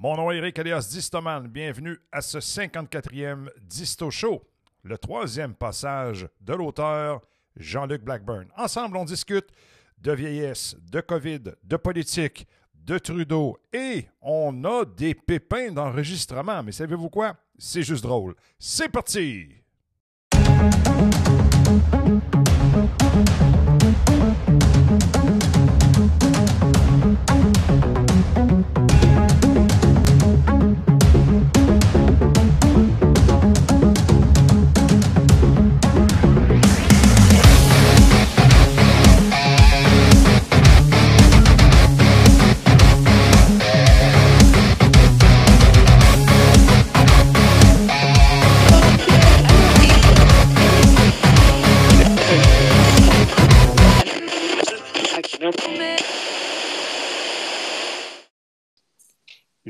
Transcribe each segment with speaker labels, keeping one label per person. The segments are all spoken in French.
Speaker 1: Mon nom est Eric alias Distoman. Bienvenue à ce 54e Disto Show, le troisième passage de l'auteur Jean-Luc Blackburn. Ensemble, on discute de vieillesse, de COVID, de politique, de Trudeau et on a des pépins d'enregistrement. Mais savez-vous quoi? C'est juste drôle. C'est parti!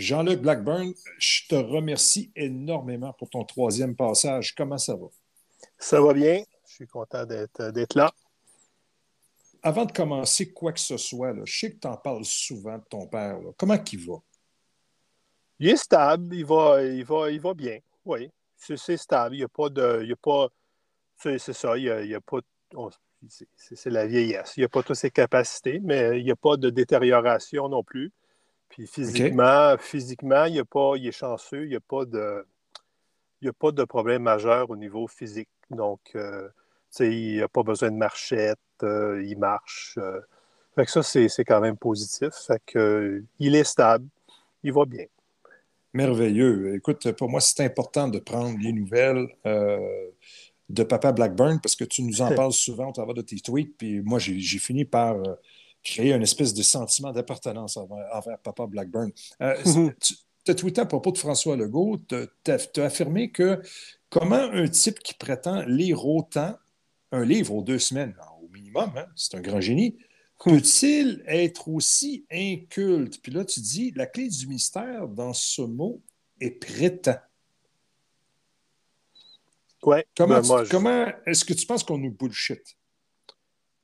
Speaker 1: Jean-Luc Blackburn, je te remercie énormément pour ton troisième passage. Comment ça va?
Speaker 2: Ça va bien. Je suis content d'être là.
Speaker 1: Avant de commencer quoi que ce soit, je sais que tu en parles souvent de ton père. Comment il va?
Speaker 2: Il est stable, il va, il va, il va bien. Oui, c'est stable. Il n'y a pas de. Il y a pas. C'est ça, il n'y a, pas. c'est la vieillesse. Il n'y a pas toutes ses capacités, mais il n'y a pas de détérioration non plus. Puis physiquement, physiquement, il, a pas, il est chanceux, il n'y a pas de. Il a pas de problème majeur au niveau physique. Donc, euh, il n'a pas besoin de marchette, euh, il marche. Euh. Fait que ça, c'est quand même positif. Fait que, il est stable, il va bien.
Speaker 1: Merveilleux. Écoute, pour moi, c'est important de prendre les nouvelles de Papa Blackburn parce que tu nous en parles souvent au travers de tes tweets. Puis moi, j'ai fini par créer une espèce de sentiment d'appartenance envers, Papa Blackburn. Euh, mhm. tu as tweeté à propos de François Legault, tu as, affirmé que comment un type qui prétend lire autant, un livre aux deux semaines, au minimum, hein, c'est un grand génie, peut-il être aussi inculte? Puis là, tu dis, la clé du mystère dans ce mot est prétend.
Speaker 2: Ouais,
Speaker 1: comment, ben, comment est-ce que tu penses qu'on nous bullshit?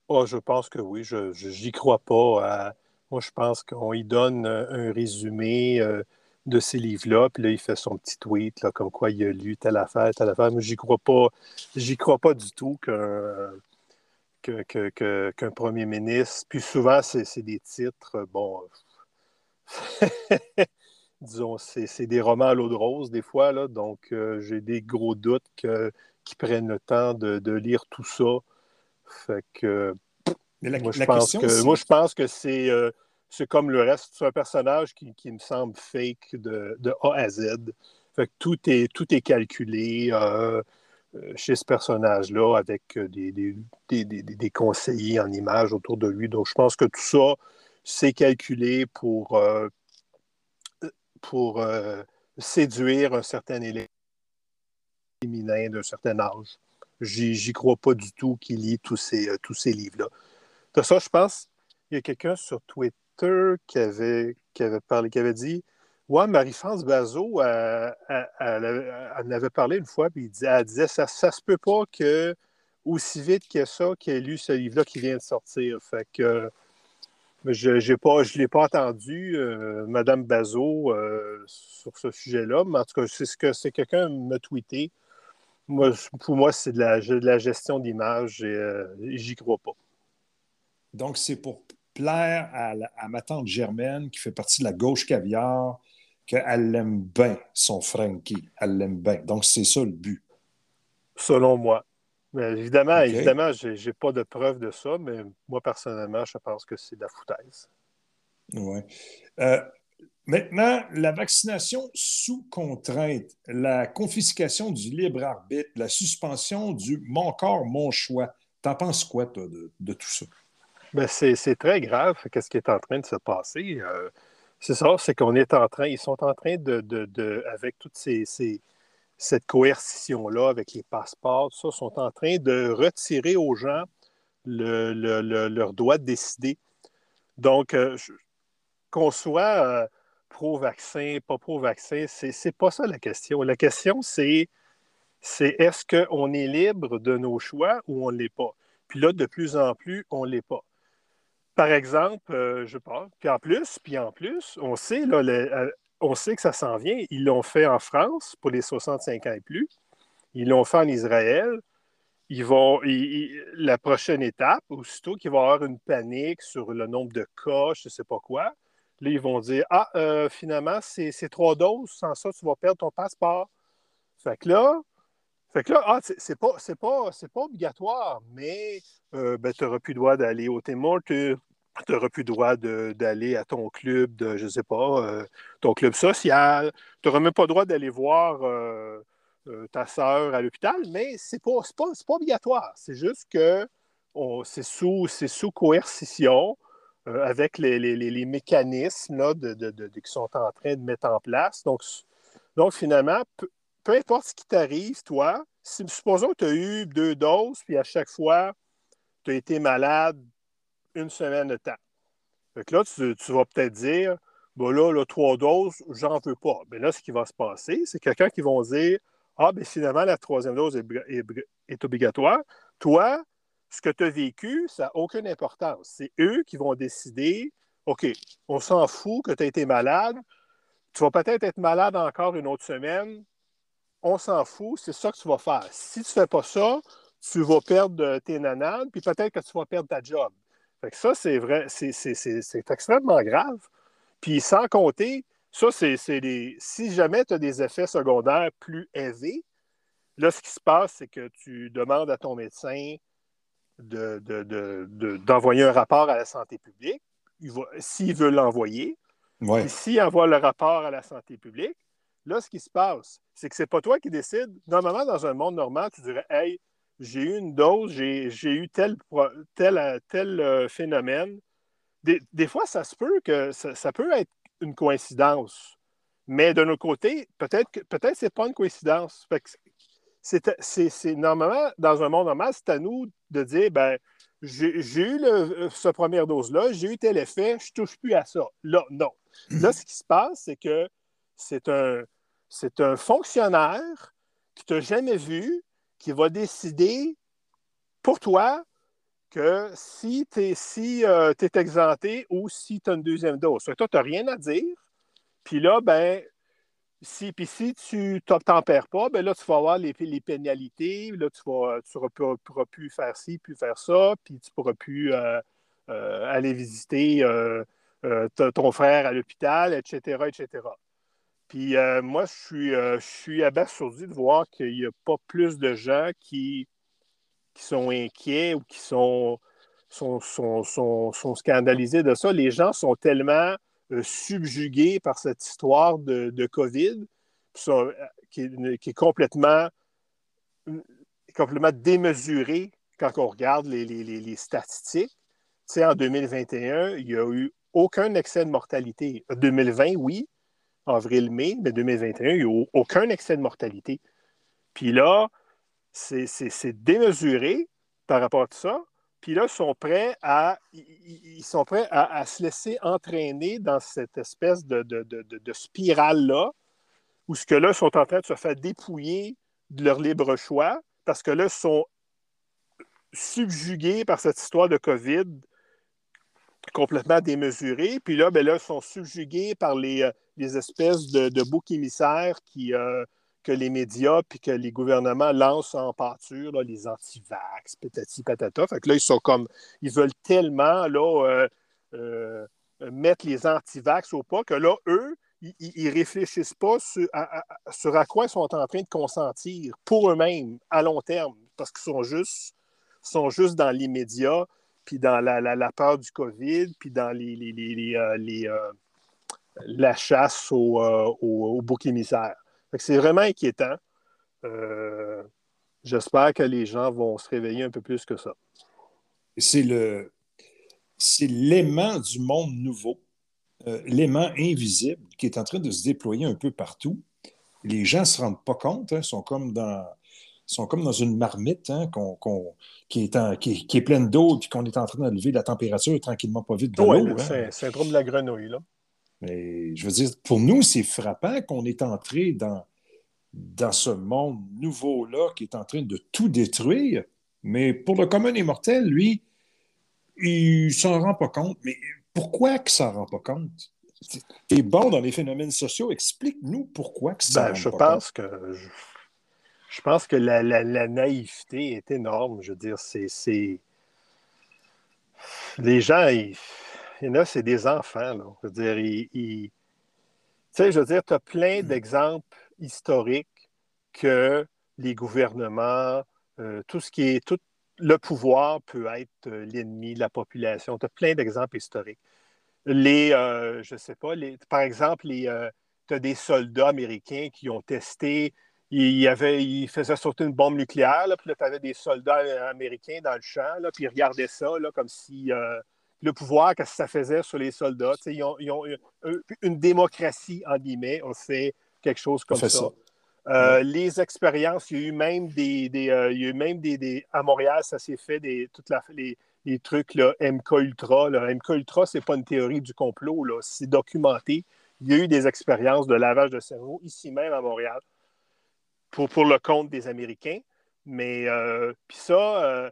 Speaker 2: Oh, je pense que oui. Je n'y crois pas. Moi, je pense qu'on y donne euh, un résumé euh, de ces livres-là, puis là, il fait son petit tweet, là, comme quoi il a lu telle affaire, telle affaire. Mais j'y crois pas. J'y crois pas du tout qu'un premier ministre. Puis souvent, c'est des titres, bon. disons, c'est des romans à l'eau de rose, des fois, là, donc euh, j'ai des gros doutes qu'ils prennent le temps de lire tout ça fait que. moi, je pense que moi, je pense que c'est euh, comme le reste. C'est un personnage qui, me semble fake de, A à Z. Fait que tout est, tout est calculé euh, euh, chez ce personnage-là avec des, des, conseillers en images autour de lui. Donc, je pense que tout ça, c'est calculé pour, pour séduire un certain élève féminin d'un certain âge. J'y crois pas du tout qu'il lit tous ces, euh, tous ces livres-là. De ça, je pense, il y a quelqu'un sur Twitter qui avait, qui avait parlé, qui avait dit Ouais, Marie-France Bazot, elle, en avait parlé une fois, puis elle disait ça, ça se peut pas que aussi vite que ça qu'elle ait lu ce livre-là qui vient de sortir. Fait que je ne l'ai pas entendu, euh, Madame Bazot, euh, sur ce sujet-là, mais en tout cas, c'est ce que c'est quelqu'un m'a tweeté pour moi, c'est de la, gestion d'image et euh, j'y crois pas.
Speaker 1: Donc, c'est pour plaire à, ma tante Germaine, qui fait partie de la gauche caviar, qu'elle l'aime bien, son Frankie. Elle l'aime bien. Donc, c'est ça le but.
Speaker 2: Selon moi. Mais évidemment, évidemment, je n'ai pas de preuve de ça, mais moi, personnellement, je pense que c'est de la foutaise.
Speaker 1: Oui. Euh, Maintenant, la vaccination sous contrainte, la confiscation du libre arbitre, la suspension du mon corps, mon choix. T'en penses quoi, toi, de, tout ça?
Speaker 2: Ben c'est très grave, qu'est-ce qui est en train de se passer. Euh, c'est ça, c'est qu'on est en train, ils sont en train de, avec toute ces, cette coercition-là, avec les passeports, ça, sont en train de retirer aux gens leur droit de décider. Donc, euh, qu'on soit euh, pro-vaccin, pas pro-vaccin, c'est pas ça la question. La question, c'est est-ce qu'on est libre de nos choix ou on ne l'est pas? Puis là, de plus en plus, on ne l'est pas. Par exemple, euh, je parle, puis en plus, puis en plus, on sait, là, on sait que ça s'en vient. Ils l'ont fait en France pour les 65 ans et plus. Ils l'ont fait en Israël. Ils vont, la prochaine étape, aussitôt qu'il va y avoir une panique sur le nombre de cas, je ne sais pas quoi, là, ils vont dire Ah, euh, finalement, c'est trois doses, sans ça, tu vas perdre ton passeport. Fait que là, là, ah, c'est pas, pas, pas obligatoire, mais euh, ben, tu n'auras plus le droit d'aller au Témoin, tu n'auras plus le droit d'aller à ton club de, je sais pas, euh, ton club social. Tu n'auras même pas le droit d'aller voir ta sœur à l'hôpital, mais ce n'est pas, pas, pas, obligatoire. C'est juste que c'est sous, sous coercition avec les, les, mécanismes là, de, de, qui sont en train de mettre en place. Donc, donc finalement, peu importe ce qui t'arrive, toi, supposons que tu as eu deux doses, puis à chaque fois, tu as été malade une semaine de temps. Fait là, tu, vas peut-être dire, bon là, là, trois doses, j'en veux pas. Mais là, ce qui va se passer, c'est quelqu'un qui va dire, ah, bien finalement, la troisième dose est, obligatoire. Toi, ce que tu as vécu, ça n'a aucune importance. C'est eux qui vont décider, OK, on s'en fout que tu as été malade. Tu vas peut-être être malade encore une autre semaine on s'en fout, c'est ça que tu vas faire. Si tu ne fais pas ça, tu vas perdre tes nanades, puis peut-être que tu vas perdre ta job. Fait ça, c'est vrai, c'est extrêmement grave. Puis sans compter, ça, c'est Si jamais tu as des effets secondaires plus élevés, là, ce qui se passe, c'est que tu demandes à ton médecin d'envoyer un rapport à la santé publique, s'il veut l'envoyer. S'il envoie le rapport à la santé publique, Là, ce qui se passe, c'est que ce n'est pas toi qui décides. Normalement, dans un monde normal, tu dirais Hey, j'ai eu une dose, j'ai eu tel, tel, tel euh, phénomène. Des, fois, ça se peut que ça, peut être une coïncidence. Mais d'un autre côté, peut-être que peut-être c'est pas une coïncidence. C'est normalement, dans un monde normal, c'est à nous de dire ben, j'ai eu le, ce première dose-là, j'ai eu tel effet, je ne touche plus à ça. Là, non. Là, ce qui se passe, c'est que c'est un, un fonctionnaire qui t'a jamais vu, qui va décider pour toi que si tu es, si, euh, exempté ou si tu as une deuxième dose. Toi, tu n'as rien à dire. Puis là, ben, si, puis si tu perds pas, ben là, tu vas avoir les, pénalités. Là, tu ne pourras, pourras, plus faire ci, plus faire ça, puis tu ne pourras plus euh, euh, aller visiter ton frère à l'hôpital, etc., etc. Puis euh, moi, je suis, euh, abasourdi de voir qu'il n'y a pas plus de gens qui, qui sont inquiets ou qui sont, sont, sont, scandalisés de ça. Les gens sont tellement euh, subjugués par cette histoire de, COVID qui, est, complètement, complètement démesurée quand on regarde les, les, les statistiques. Tu sais, en 2021, il n'y a eu aucun excès de mortalité. 2020, oui, avril-mai de 2021, il n'y a aucun excès de mortalité. Puis là, c'est démesuré par rapport à ça. Puis là, ils sont prêts à, ils sont prêts à, se laisser entraîner dans cette espèce de, de, spirale-là, où ce que là, sont en train de se faire dépouiller de leur libre choix, parce que là, ils sont subjugués par cette histoire de COVID complètement démesurée. Puis là, ben là, ils sont subjugués par les, euh, les espèces de, de boucs émissaires qui, euh, que les médias puis que les gouvernements lancent en pâture, les anti-vax, patati patata. Fait que là, ils sont comme, ils veulent tellement là, euh, euh, mettre les anti-vax au pas que là, eux, ils réfléchissent pas sur à, quoi ils sont en train de consentir pour eux-mêmes à long terme, parce qu'ils sont juste, sont juste dans l'immédiat, puis dans la, la, peur du COVID, puis dans les, les, les la chasse au, euh, au, bouc émissaire. C'est vraiment inquiétant. Euh, j'espère que les gens vont se réveiller un peu plus que ça.
Speaker 1: C'est le c'est l'aimant du monde nouveau, euh, l'aimant invisible qui est en train de se déployer un peu partout. Les gens ne se rendent pas compte, hein, sont comme dans sont comme dans une marmite hein, qui, est qui, est pleine d'eau et qu'on est en train de lever la température tranquillement pas vite de
Speaker 2: l'eau. Oui, hein. c'est de la grenouille. Là.
Speaker 1: Mais je veux dire, pour nous, c'est frappant qu'on est entré dans, dans ce monde nouveau-là qui est en train de tout détruire. Mais pour le commun des mortels, lui, il s'en rend pas compte. Mais pourquoi qu'il s'en rend pas compte? Tu es bon dans les phénomènes sociaux. Explique-nous pourquoi que ça
Speaker 2: ben, je pense que je, pense que la, naïveté est énorme. Je veux dire, c'est. Les gens, il y en a, c'est des enfants. Là. Je veux dire, ils. Sais, je veux dire, tu as plein mm. d'exemples historiques que les gouvernements, euh, tout ce qui est. Tout le pouvoir peut être euh, l'ennemi de la population. Tu as plein d'exemples historiques les, euh, je sais pas, les, par exemple, euh, tu as des soldats américains qui ont testé, ils, ils faisaient sauter une bombe nucléaire, là, puis là, tu avais des soldats américains dans le champ, là, puis ils regardaient ça là, comme si le pouvoir, qu'est-ce que ça faisait sur les soldats. Ils ont, ils ont, une démocratie, en guillemets, on fait quelque chose comme ça. Les expériences, il y a eu même des, des il y a eu même des, à Montréal, ça s'est fait des, toute la, les, les trucs là, MK Ultra. Là. MK Ultra, ce n'est pas une théorie du complot, c'est documenté. Il y a eu des expériences de lavage de cerveau ici même à Montréal pour, pour le compte des Américains. Mais euh, puis ça, euh,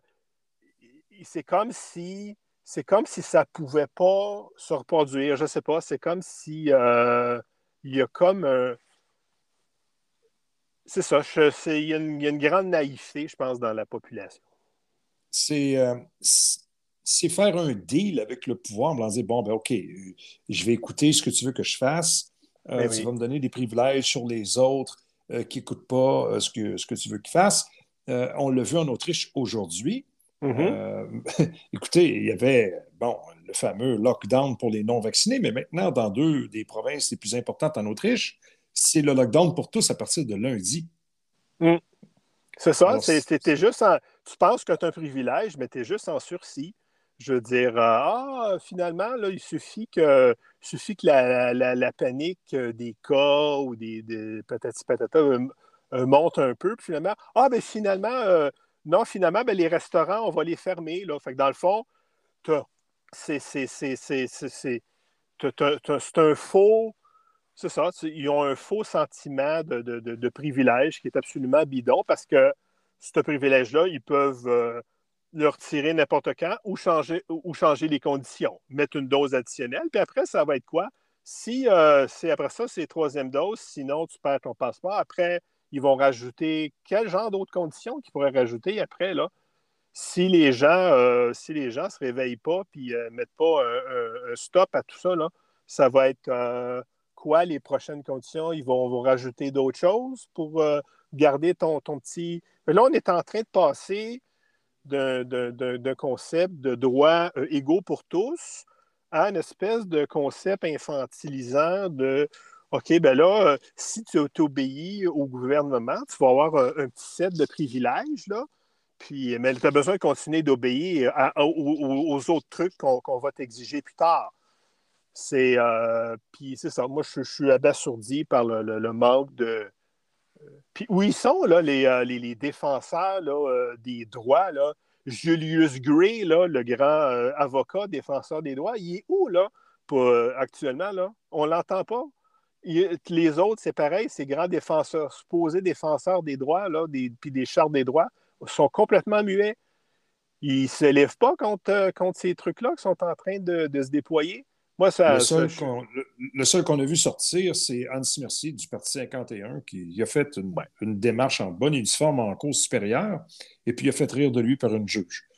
Speaker 2: c'est comme si c'est comme si ça ne pouvait pas se reproduire. Je ne sais pas. C'est comme si euh, il y a comme un. C'est ça. il y a une grande naïveté, je pense, dans la population.
Speaker 1: Euh, c'est faire un deal avec le pouvoir, en dire bon, ben OK, euh, je vais écouter ce que tu veux que je fasse. Euh, ben tu vas me donner des privilèges sur les autres qui n'écoutent pas ce, que, ce que tu veux qu'ils fassent. on l'a vu en Autriche aujourd'hui. Mm-hmm. écoutez, il y avait bon, le fameux lockdown pour les non-vaccinés, mais maintenant, dans deux des provinces les plus importantes en Autriche, c'est le lockdown pour tous à partir de lundi.
Speaker 2: Mm. C'est ça, c'était juste en, Tu penses que tu as un privilège, mais tu es juste en sursis. Je veux dire, euh, ah, finalement, là, il suffit que, suffit que la, panique des cas ou des, des patati patata euh, euh, monte un peu, puis finalement, ah, ben finalement, non, finalement, ben, les restaurants, on va les fermer. Là. Fait que dans le fond, c'est un faux c'est ça. Ils ont un faux sentiment de, privilège qui est absolument bidon parce que ce privilège-là, ils peuvent euh, le retirer n'importe quand ou changer, ou changer les conditions, mettre une dose additionnelle. Puis après, ça va être quoi? Si euh, c'est après ça, c'est troisième dose, sinon tu perds ton passeport. Après, ils vont rajouter quel genre d'autres conditions qu'ils pourraient rajouter après, là? Si les gens euh, si les gens se réveillent pas et ne mettent pas un, stop à tout ça, là, ça va être quoi les prochaines conditions? Ils vont, vous rajouter d'autres choses pour euh, garder ton, ton petit. Mais là, on est en train de passer d'un concept de droit euh, égaux pour tous à une espèce de concept infantilisant de OK, ben là, euh, si tu obéis au gouvernement, tu vas avoir un, petit set de privilèges, là. Puis, mais tu as besoin de continuer d'obéir aux, autres trucs qu'on va t'exiger plus tard. C'est euh, puis c'est ça. Moi, je, suis abasourdi par le, manque de. Euh, puis où ils sont, là, les, euh, défenseurs des droits, là? Julius Gray, là, le grand avocat défenseur des droits, il est où, là, pour, actuellement, là? On l'entend pas? Les autres, c'est pareil, ces grands défenseurs, supposés défenseurs des droits, là, des, puis des chartes des droits, sont complètement muets. Ils ne se lèvent pas contre, contre ces trucs-là qui sont en train de se déployer
Speaker 1: le, seul qu'on a vu sortir, c'est Hans Mercier du Parti 51 qui a fait une, démarche en bonne et due forme en cause supérieure et puis il a fait rire de lui par une juge.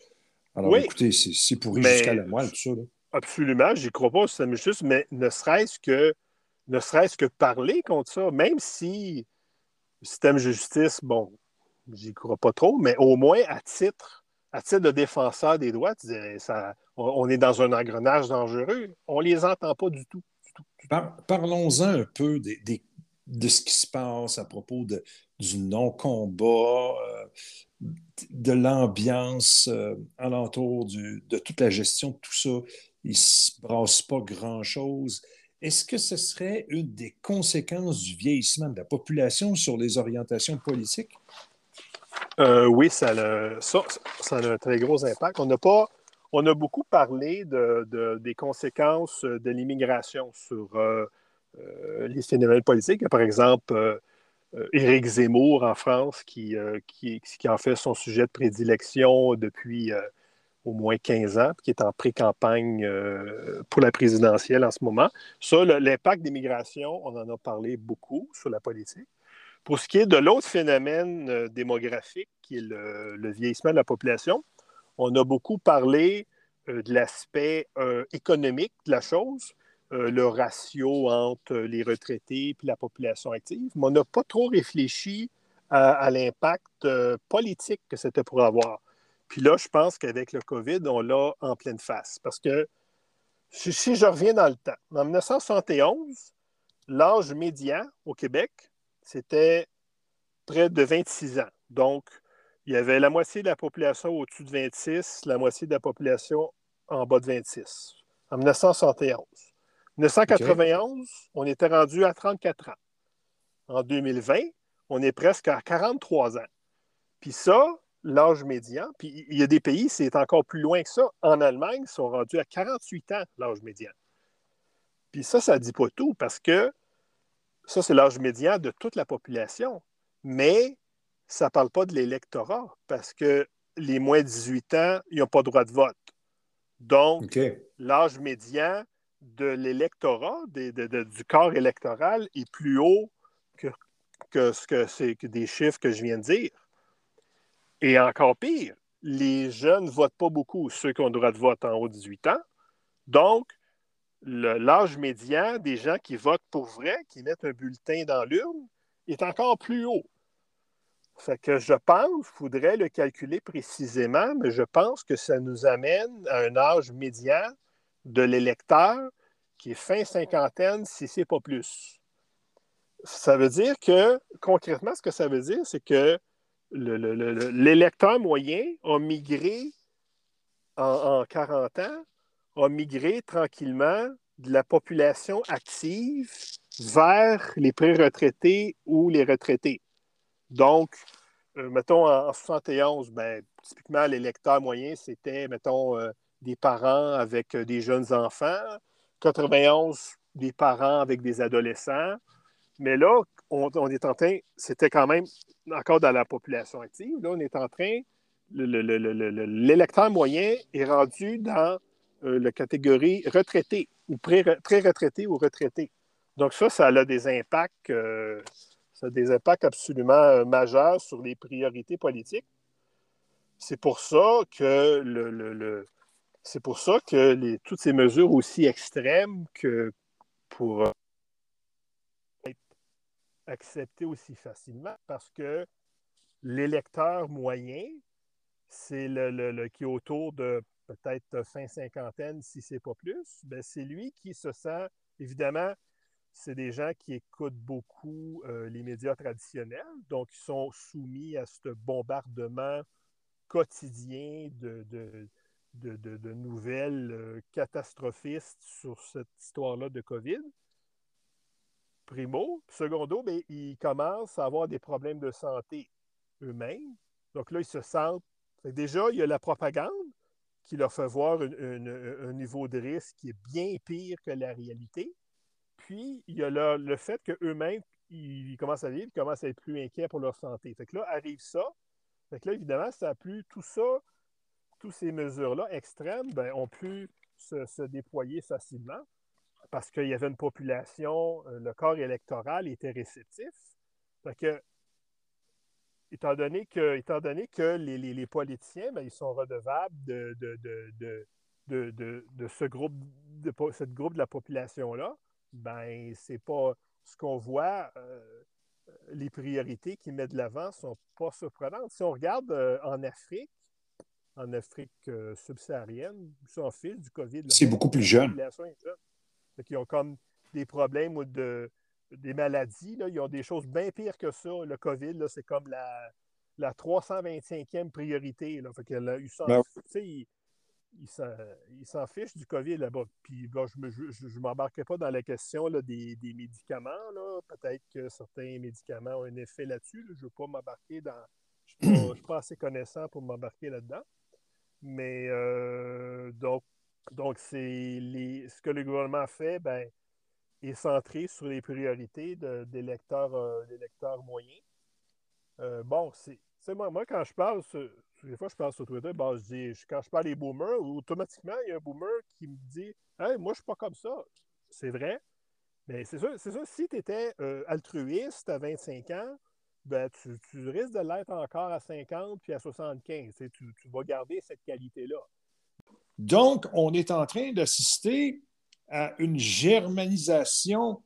Speaker 1: Alors écoutez, c'est pourri jusqu'à la moelle, tout ça.
Speaker 2: Absolument, j'y crois pas, c'est juste, mais ne serait-ce que ne serait-ce que parler contre ça, même si le système de justice, bon, j'y crois pas trop, mais au moins à titre, à titre de défenseur des droits, tu disais, ça, on est dans un engrenage dangereux. On ne les entend pas du tout.
Speaker 1: Parlons-en un peu de ce qui se passe à propos du non-combat, euh, de l'ambiance euh, alentour de toute la gestion de tout ça. Il ne se brasse pas grand-chose. Est-ce que ce serait une des conséquences du vieillissement de la population sur les orientations politiques?
Speaker 2: Euh, oui, ça a, un très gros impact. On n'a pas on a beaucoup parlé des conséquences de l'immigration sur euh, euh, les phénomènes politiques. Par exemple, Éric Zemmour en France, qui, qui, en fait son sujet de prédilection depuis, au moins 15 ans, qui est en pré-campagne euh, pour la présidentielle en ce moment. Ça, l'impact des migrations, on en a parlé beaucoup sur la politique. Pour ce qui est de l'autre phénomène euh, démographique, qui est le, vieillissement de la population, on a beaucoup parlé euh, de l'aspect économique de la chose, le ratio entre les retraités et la population active, mais on n'a pas trop réfléchi à l'impact politique que c'était pour avoir. Puis là, je pense qu'avec le COVID, on l'a en pleine face. Parce que si je reviens dans le temps, en 1971, l'âge médian au Québec, c'était près de 26 ans. Donc, il y avait la moitié de la population au-dessus de 26, la moitié de la population en bas de 26, en 1971. En 1991, on était rendu à 34 ans. En 2020, on est presque à 43 ans. Puis ça, l'âge médian. Puis il y a des pays, c'est encore plus loin que ça. En Allemagne, ils sont rendus à 48 ans, l'âge médian. Puis ça, ça ne dit pas tout parce que ça, c'est l'âge médian de toute la population. Mais ça ne parle pas de l'électorat parce que les moins de 18 ans, ils n'ont pas droit de vote. Donc, l'âge médian de l'électorat, du corps électoral, est plus haut que, que, ce que, c'est, que des chiffres que je viens de dire. Et encore pire, les jeunes ne votent pas beaucoup, ceux qui ont le droit de vote en haut de 18 ans. Donc, l'âge médian des gens qui votent pour vrai, qui mettent un bulletin dans l'urne, est encore plus haut. Fait que je pense, il faudrait le calculer précisément, mais je pense que ça nous amène à un âge médian de l'électeur qui est fin cinquantaine, si ce n'est pas plus. Ça veut dire que, concrètement, ce que ça veut dire, c'est que l'électeur moyen a migré en, 40 ans, a migré tranquillement de la population active vers les pré-retraités ou les retraités. Donc, euh, mettons, en, 71, ben, typiquement, l'électeur moyen, c'était, mettons, euh, des parents avec euh, des jeunes enfants. 91, des parents avec des adolescents. Mais là, on, est en train, c'était quand même encore dans la population active, là, on est en train, l'électeur moyen est rendu dans euh, la catégorie retraité ou très retraité ou retraité. Donc ça, ça a des impacts, euh, ça a des impacts absolument euh, majeurs sur les priorités politiques. C'est pour ça que le, c'est pour ça que toutes ces mesures aussi extrêmes que pour accepté aussi facilement parce que l'électeur moyen, c'est le, qui est autour de peut-être fin cinquantaine, si c'est pas plus, ben c'est lui qui se sent, évidemment, c'est des gens qui écoutent beaucoup euh, les médias traditionnels, donc ils sont soumis à ce bombardement quotidien de, de, nouvelles euh, catastrophistes sur cette histoire-là de COVID primo. Secondo, ben, ils commencent à avoir des problèmes de santé eux-mêmes. Donc là, ils se sentent. Déjà, il y a la propagande qui leur fait voir un niveau de risque qui est bien pire que la réalité. Puis, il y a le, fait qu'eux-mêmes, ils commencent à vivre, ils commencent à être plus inquiets pour leur santé. Fait que là, arrive ça. Fait que là, évidemment, ça a plus tout ça, toutes ces mesures-là extrêmes, ben, ont pu se déployer facilement parce qu'il y avait une population, euh, le corps électoral était réceptif. que, étant donné que, étant donné que les, politiciens, ben, ils sont redevables de, de, ce groupe de cette groupe de la population-là, ben c'est pas ce qu'on voit. Euh, les priorités qu'ils mettent de l'avant ne sont pas surprenantes. Si on regarde euh, en Afrique, en Afrique subsaharienne, ils s'en fichent du COVID.
Speaker 1: C'est beaucoup plus jeune
Speaker 2: qui ont comme des problèmes ou de, des maladies. Là. Ils ont des choses bien pires que ça. Le COVID, c'est comme la, la 325e priorité. Là. Fait que, là, ils s'en ben fichent du COVID là-bas. Puis je ne je, m'embarquerai pas dans la question là, des, des, médicaments. Peut-être que certains médicaments ont un effet là-dessus. Je ne veux pas m'embarquer dans. Je ne suis, pas assez connaissant pour m'embarquer là-dedans. Mais euh, donc, donc, c'est ce que le gouvernement fait ben, est centré sur les priorités des lecteurs, euh, moyens. Euh, bon, moi, moi, quand je parle, des fois, je parle sur Twitter, je dis, quand je parle des boomers, automatiquement, il y a un boomer qui me dit Hey, moi, je suis pas comme ça. C'est vrai. Mais c'est c'est sûr, si tu étais euh, altruiste à 25 ans, ben, tu, risques de l'être encore à 50 puis à 75. Tu, tu vas garder cette qualité-là.
Speaker 1: Donc, on est en train d'assister à une germanisation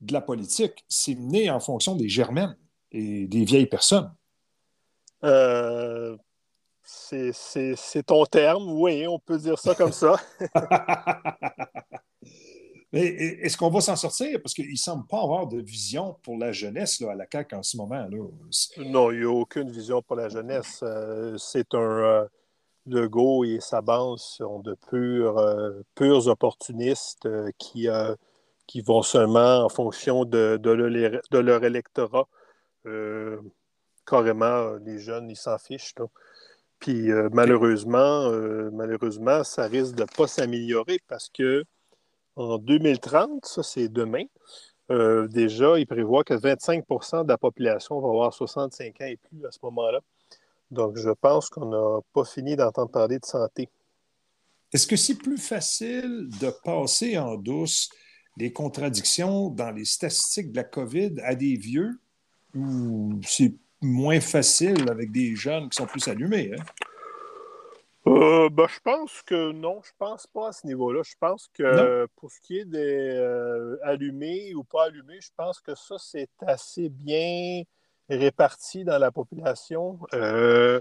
Speaker 1: de la politique. C'est né en fonction des germaines et des vieilles personnes.
Speaker 2: Euh, c'est ton terme, oui, on peut dire ça comme ça.
Speaker 1: Est-ce qu'on va s'en sortir? Parce qu'il ne semble pas avoir de vision pour la jeunesse là, à la CAQ en ce moment. Là.
Speaker 2: Non, il n'y a aucune vision pour la jeunesse. Euh, c'est un. Euh, Legault et sa bande sont de purs, euh, opportunistes qui, qui vont seulement en fonction de, de, leur, électorat. carrément, les jeunes, ils s'en fichent. Puis malheureusement, malheureusement, ça risque de ne pas s'améliorer parce que en 2030, ça c'est demain, euh, déjà, il prévoit que 25% de la population va avoir 65 ans et plus à ce moment-là. Donc, je pense qu'on n'a pas fini d'entendre parler de santé.
Speaker 1: Est-ce que c'est plus facile de passer en douce les contradictions dans les statistiques de la COVID à des vieux ou c'est moins facile avec des jeunes qui sont plus allumés? Hein?
Speaker 2: Euh, ben, je pense que non, je pense pas à ce niveau-là. Je pense que pour ce qui est des euh, allumés ou pas allumés, je pense que ça, c'est assez bien réparti dans la population. Euh,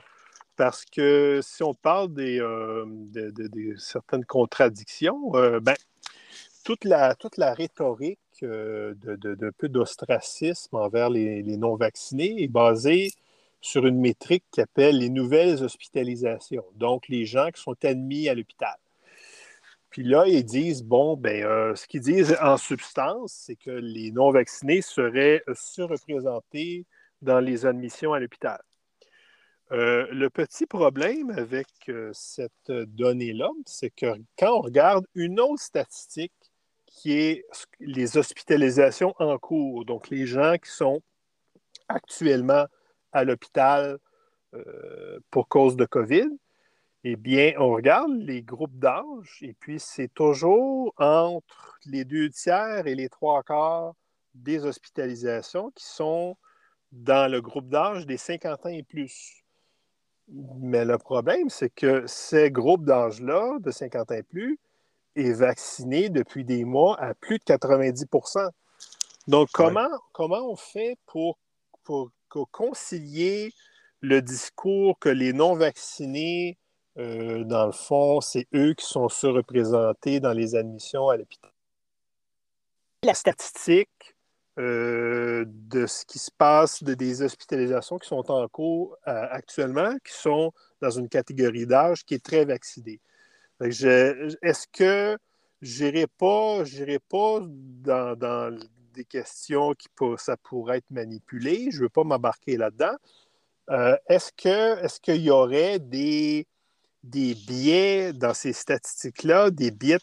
Speaker 2: parce que si on parle des, de, certaines contradictions, ben, toute, la, toute la rhétorique d'un peu d'ostracisme envers les, non-vaccinés est basée sur une métrique qui appelle les nouvelles hospitalisations, donc les gens qui sont admis à l'hôpital. Puis là, ils disent, bon, ben, euh, ce qu'ils disent en substance, c'est que les non-vaccinés seraient surreprésentés dans les admissions à l'hôpital. Euh, le petit problème avec euh, cette donnée-là, c'est que quand on regarde une autre statistique qui est les hospitalisations en cours, donc les gens qui sont actuellement à l'hôpital euh, pour cause de COVID, eh bien, on regarde les groupes d'âge et puis c'est toujours entre les deux tiers et les trois quarts des hospitalisations qui sont dans le groupe d'âge des 50 ans et plus. Mais le problème, c'est que ces groupes d'âge-là, de 50 ans et plus, est vacciné depuis des mois à plus de 90% Donc, comment, comment on fait pour, pour concilier le discours que les non-vaccinés, euh, dans le fond, c'est eux qui sont surreprésentés dans les admissions à l'hôpital? La statistique euh, de ce qui se passe, de des hospitalisations qui sont en cours euh, actuellement, qui sont dans une catégorie d'âge qui est très vaccinée. Est-ce que je n'irai pas, pas dans, des questions qui ça pourrait être manipulé. Je ne veux pas m'embarquer là-dedans. Euh, est-ce est qu'il y aurait des, des biais dans ces statistiques-là, des biais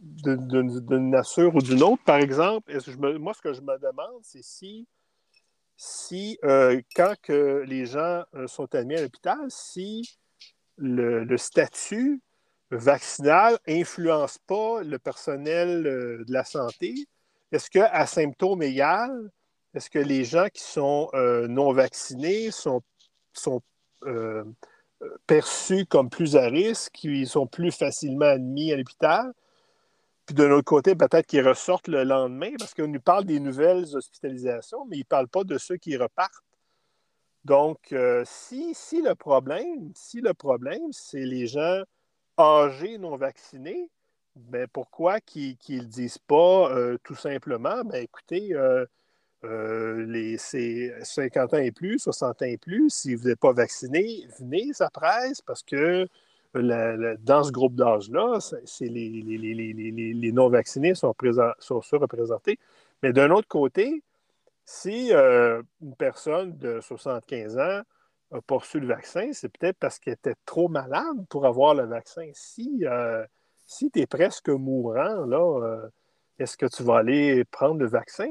Speaker 2: d'une nature ou d'une autre, par exemple? moi, ce que je me demande, c'est si, si euh, quand que les gens euh, sont admis à l'hôpital, si le, statut vaccinal influence pas le personnel de la santé est-ce qu'à symptômes égal, est-ce que les gens qui sont euh, non vaccinés sont, sont euh, perçus comme plus à risque, qui sont plus facilement admis à l'hôpital? Puis de l'autre côté, peut-être qu'ils ressortent le lendemain, parce qu'on nous parle des nouvelles hospitalisations, mais ils ne parlent pas de ceux qui repartent. Donc, euh, si, si, le problème, si le problème, c'est les gens âgés non vaccinés, ben pourquoi qu'ils ne disent pas euh, tout simplement, ben écoutez, euh, les, c'est 50 ans et plus, 60 ans et plus, si vous n'êtes pas vacciné, venez, ça presse, parce que dans ce groupe d'âge-là, les, les, non-vaccinés sont, sont surreprésentés. Mais d'un autre côté, si une personne de 75 ans n'a pas reçu le vaccin, c'est peut-être parce qu'elle était trop malade pour avoir le vaccin. Si si tu es presque mourant, là, euh, est-ce que tu vas aller prendre le vaccin?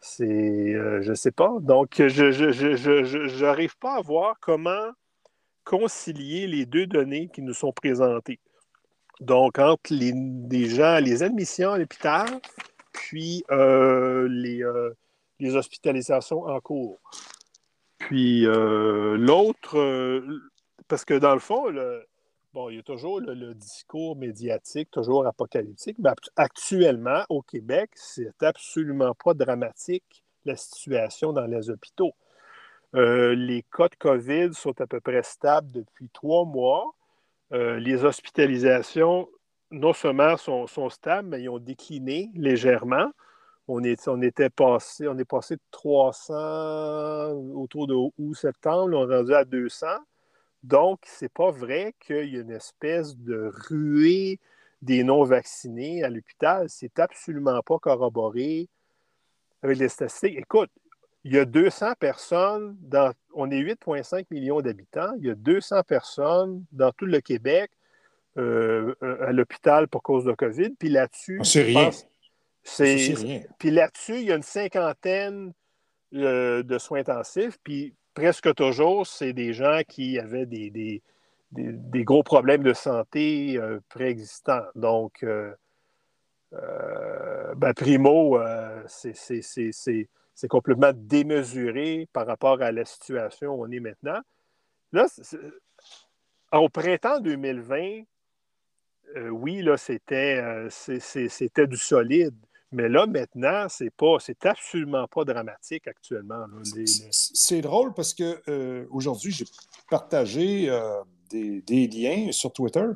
Speaker 2: C'est, je ne sais pas. Donc, je n'arrive pas à voir comment concilier les deux données qui nous sont présentées. Donc, entre les, gens, les admissions à l'hôpital, puis euh, euh, les, hospitalisations en cours. Puis euh, l'autre, parce que dans le fond, bon, il y a toujours le, discours médiatique, toujours apocalyptique. Mais actuellement, au Québec, c'est absolument pas dramatique la situation dans les hôpitaux. Les cas de COVID sont à peu près stables depuis trois mois. Euh, les hospitalisations, non seulement sont, stables, mais ils ont décliné légèrement. On est, on était passé, on est passé de 300 autour de août-septembre, on est rendu à 200. Donc, ce n'est pas vrai qu'il y a une espèce de ruée des non-vaccinés à l'hôpital. C'est absolument pas corroboré avec les statistiques. Écoute, il y a 200 personnes, dans, on est 8,5 millions d'habitants, il y a 200 personnes dans tout le Québec euh, euh, à l'hôpital pour cause de COVID. Puis là-dessus,
Speaker 1: ah, c'est rien.
Speaker 2: C'est Puis là-dessus, il y a une cinquantaine euh, de soins intensifs. Puis presque toujours, c'est des gens qui avaient des, des, des, gros problèmes de santé préexistants. Donc, ben, primo, c'est c'est complètement démesuré par rapport à la situation où on est maintenant. Là, au printemps 2020, euh, oui, là, c'était, euh, c'était du solide. Mais là, maintenant, c'est pas, c'est absolument pas dramatique actuellement.
Speaker 1: C'est drôle parce que euh, aujourd'hui, j'ai partagé des, liens sur Twitter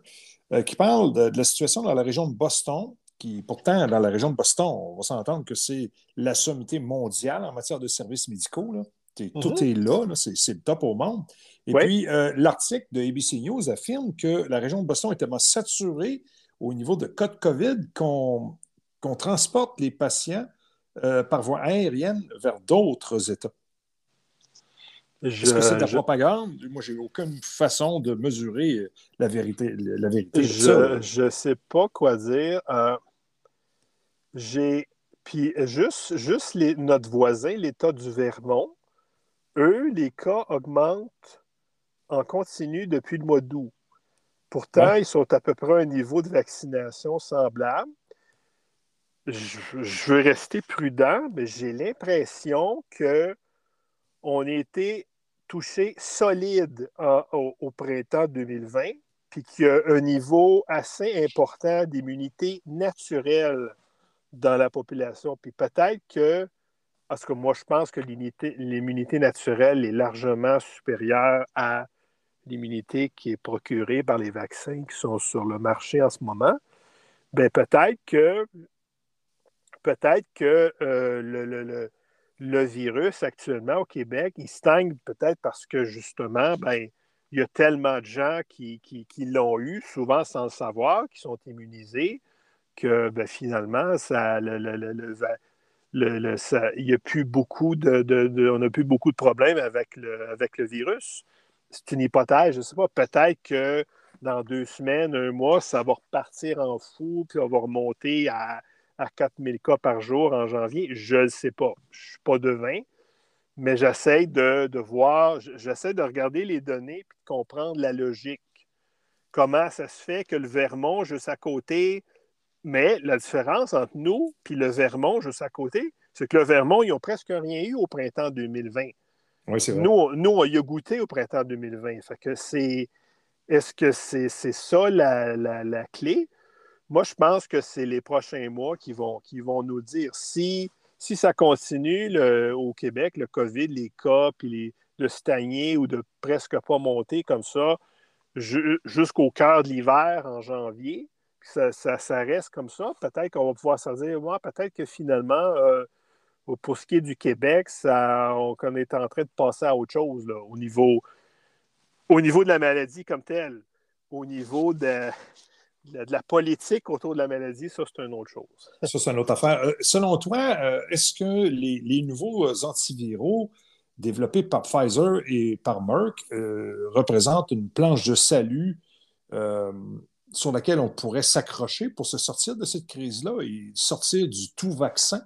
Speaker 1: qui parlent de, la situation dans la région de Boston, qui pourtant, dans la région de Boston, on va s'entendre que c'est la sommité mondiale en matière de services médicaux. Tout mhm. est là, c'est le top au monde. Et puis, euh, l'article de ABC News affirme que la région de Boston est tellement saturée au niveau de cas de COVID qu'on transporte les patients euh, par voie aérienne vers d'autres États. Est-ce que c'est de la propagande? Moi, j'ai aucune façon de mesurer la vérité. La vérité
Speaker 2: je ne sais pas quoi dire. Euh, j'ai. Puis juste, juste les, notre voisin, l'État du Vermont, eux, les cas augmentent en continu depuis le mois d'août. Pourtant, ils sont à peu près à un niveau de vaccination semblable. Je, veux rester prudent, mais j'ai l'impression qu'on a été touché solide au, au, printemps 2020, puis qu'il y a un niveau assez important d'immunité naturelle dans la population. Puis peut-être que, parce que moi, je pense que l'immunité naturelle est largement supérieure à l'immunité qui est procurée par les vaccins qui sont sur le marché en ce moment, bien peut-être que peut-être que euh, le, le, virus actuellement au Québec, il stagne peut-être parce que justement, ben, il y a tellement de gens qui, qui, qui l'ont eu, souvent sans le savoir, qui sont immunisés, que ben, finalement, ça, il y a plus beaucoup de, on n'a plus beaucoup de problèmes avec le, virus. C'est une hypothèse, je ne sais pas. Peut-être que dans deux semaines, un mois, ça va repartir en fou, puis on va remonter à, à 4000 cas par jour en janvier. Je ne sais pas. Je ne suis pas devin, mais j'essaie de, de voir, j'essaie de regarder les données et de comprendre la logique. Comment ça se fait que le Vermont, juste à côté, mais la différence entre nous et le Vermont, juste à côté, c'est que le Vermont, ils n'ont presque rien eu au printemps 2020.
Speaker 1: Oui, c'est vrai.
Speaker 2: Nous, nous, on y a goûté au printemps 2020. Fait que c'est. Est-ce que c'est ça la, clé? Moi, je pense que c'est les prochains mois qui vont, qui vont nous dire si, si ça continue au Québec, le COVID, les cas, puis les, de stagner ou de presque pas monter comme ça jusqu'au cœur de l'hiver en janvier, ça, reste comme ça, peut-être qu'on va pouvoir se dire, moi, peut-être que finalement, euh, pour ce qui est du Québec, ça, on, est en train de passer à autre chose au, niveau, au niveau de la maladie comme telle. Au niveau de, la politique autour de la maladie, ça, c'est une autre chose.
Speaker 1: ça, c'est une autre affaire. Euh, selon toi, euh, est-ce que les, nouveaux antiviraux développés par Pfizer et par Merck représentent une planche de salut sur laquelle on pourrait s'accrocher pour se sortir de cette crise-là et sortir du tout vaccin?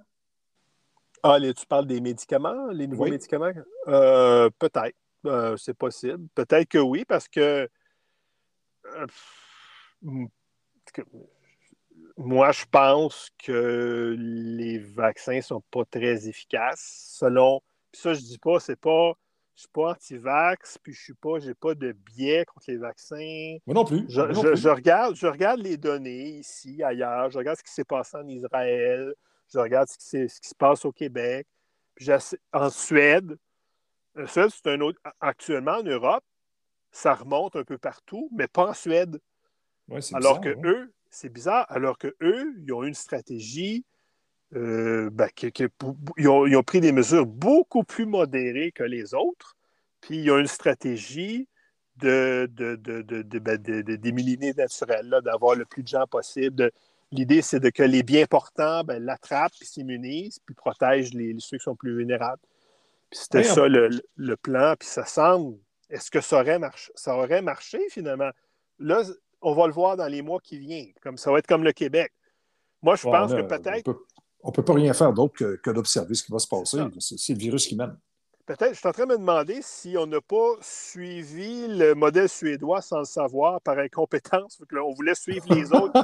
Speaker 2: Ah, tu parles des médicaments, les nouveaux médicaments? Euh, peut-être. Euh, c'est possible. Peut-être que oui, parce que moi, je pense que les vaccins ne sont pas très efficaces. Selon. ça, je dis pas, c'est pas. Je suis pas anti-vax, puis je suis pas, j'ai pas de biais contre les vaccins.
Speaker 1: Moi non plus.
Speaker 2: Je, regarde, je regarde les données ici, ailleurs. Je regarde ce qui s'est passé en Israël. Je regarde ce qui, ce qui se passe au Québec. Puis en Suède, en Suède, c'est un autre. Actuellement, en Europe, ça remonte un peu partout, mais pas en Suède. alors que eux, c'est bizarre, alors que eux, ils ont une stratégie, euh, ben, ils, ont, pris des mesures beaucoup plus modérées que les autres, puis ils ont une stratégie de, de, de, de ben, naturels, d'avoir le plus de gens possible. L'idée, c'est de que les bien portants ben, l'attrapent, puis s'immunisent, puis protègent les, ceux qui sont plus vulnérables. Puis c'était ça le, le, plan, puis ça semble. Est-ce que ça aurait, marché, ça aurait marché finalement? Là, on va le voir dans les mois qui viennent. Comme, ça va être comme le Québec. Moi, je pense que peut-être.
Speaker 1: On ne peut pas rien faire d'autre que, d'observer ce qui va se passer. C'est le virus qui mène.
Speaker 2: Peut-être, je suis en train de me demander si on n'a pas suivi le modèle suédois sans le savoir par incompétence. on voulait suivre les autres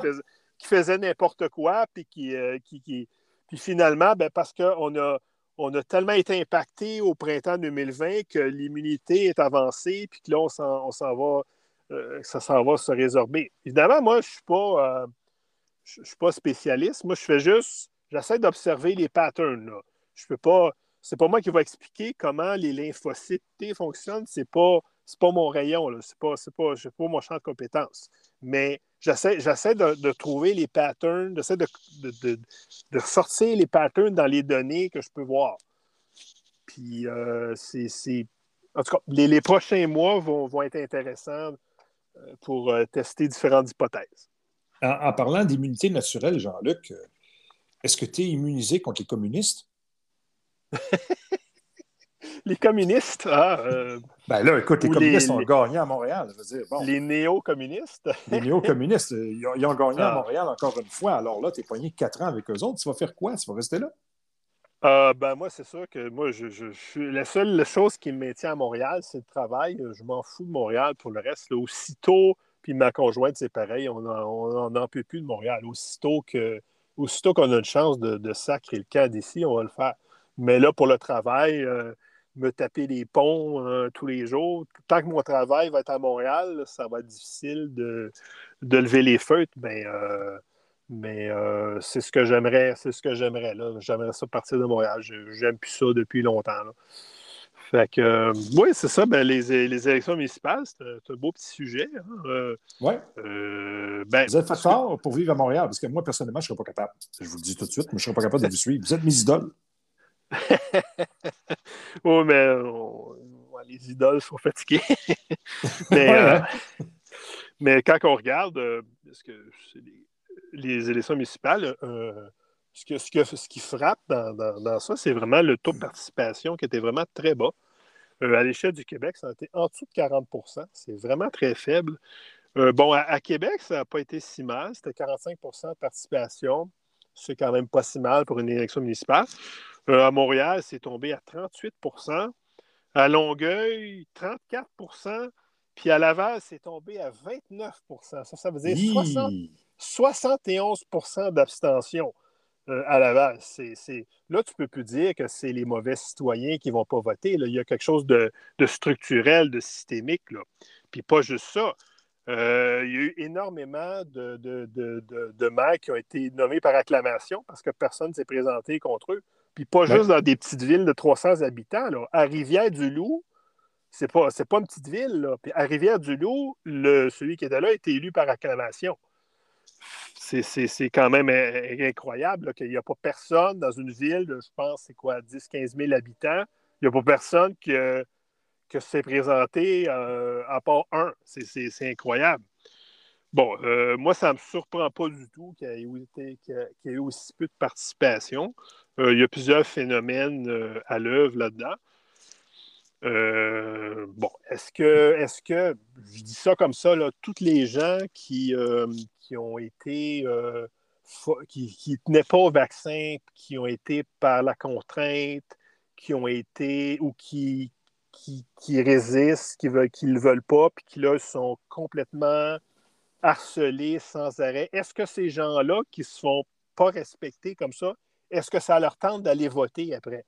Speaker 2: qui faisaient, n'importe quoi, puis qui, euh, qui, Puis finalement, ben, parce qu'on a, on a tellement été impacté au printemps 2020 que l'immunité est avancée, puis que là, on s'en va euh, ça s'en va se résorber. Évidemment, moi, je ne suis, pas, euh, je, suis pas spécialiste. Moi, je fais juste, j'essaie d'observer les patterns. Je peux pas, c'est pas moi qui vais expliquer comment les lymphocytes T fonctionnent. C'est pas, pas mon rayon. Ce n'est pas, pas, pas mon champ de compétences. Mais j'essaie, de, trouver les patterns, j'essaie de, de, sortir les patterns dans les données que je peux voir. Puis, euh, c'est, en tout cas, les, les prochains mois vont, vont, être intéressants pour euh, tester différentes hypothèses.
Speaker 1: En, parlant d'immunité naturelle, Jean-Luc, euh, est-ce que tu es immunisé contre les communistes?
Speaker 2: les communistes, ah, euh,
Speaker 1: ben là, écoute, les communistes ont gagné à Montréal. Je veux dire,
Speaker 2: Les néo-communistes.
Speaker 1: les néo-communistes, ils, ont gagné à ah. Montréal encore une fois. Alors là, tu es poigné quatre ans avec eux autres. Tu vas faire quoi? Tu vas rester là?
Speaker 2: Euh, ben moi, c'est sûr que moi, je, suis la seule chose qui me maintient à Montréal, c'est le travail. Je m'en fous de Montréal pour le reste. aussitôt, puis ma conjointe, c'est pareil, on n'en peut plus de Montréal. Aussitôt que aussitôt qu'on a une chance de, sacrer le cas d'ici, on va le faire. Mais là, pour le travail, euh, me taper des ponts euh, tous les jours, tant que mon travail va être à Montréal, ça va être difficile de, lever les feutres. Mais euh, c'est ce que j'aimerais, c'est ce que j'aimerais. J'aimerais ça partir de Montréal. J'aime plus ça depuis longtemps. Fait que euh, oui, c'est ça. Ben, les, les, élections municipales, c'est un, beau petit sujet. Hein.
Speaker 1: Euh, oui. Ben, vous êtes fait fort pour vivre à Montréal, parce que moi, personnellement, je ne serais pas capable. Je vous le dis tout de suite, mais je ne serais pas capable de vous suivre. Vous êtes mes idoles.
Speaker 2: oui, mais les idoles sont fatiguées. mais, mais, quand on regarde, parce que c'est les élections municipales, euh, ce, ce, qui frappe dans, ça, c'est vraiment le taux de participation qui était vraiment très bas. Euh, à l'échelle du Québec, ça a été en dessous de 40 C'est vraiment très faible. Euh, bon, à, Québec, ça n'a pas été si mal. C'était 45% de participation. C'est quand même pas si mal pour une élection municipale. à Montréal, c'est tombé à 38% À Longueuil, 34% Puis à Laval, c'est tombé à 29 Ça, ça veut dire 60, 71 d'abstention euh, à Laval. Là, tu ne peux plus dire que c'est les mauvais citoyens qui ne vont pas voter. Il y a quelque chose de, structurel, de systémique. Puis pas juste ça. Euh, il y a eu énormément de, de, maires qui ont été nommés par acclamation parce que personne ne s'est présenté contre eux. Puis pas juste dans des petites villes de 300 habitants. À Rivière-du-Loup, c'est pas, pas une petite ville. Puis à Rivière-du-Loup, celui qui était là a été élu par acclamation c'est quand même incroyable qu'il n'y a pas personne dans une ville de, je pense, c'est quoi, 10-15 000 habitants. Il n'y a pas personne qui, s'est présenté euh, à part un. C'est incroyable. Bon, euh, moi, ça ne me surprend pas du tout qu'il y, ait eu aussi peu de participation. Euh, il y a plusieurs phénomènes à l'œuvre là-dedans. Bon, est-ce que, est que, je dis ça comme ça, là, toutes les gens qui, qui ont été euh, qui, tenaient pas au vaccin, qui ont été par la contrainte, qui ont été ou qui, qui, résistent, qui veulent, ne le veulent pas, puis qui là sont complètement harcelés sans arrêt. Est-ce que ces gens-là qui ne se font pas respecter comme ça, est-ce que ça leur tente d'aller voter après?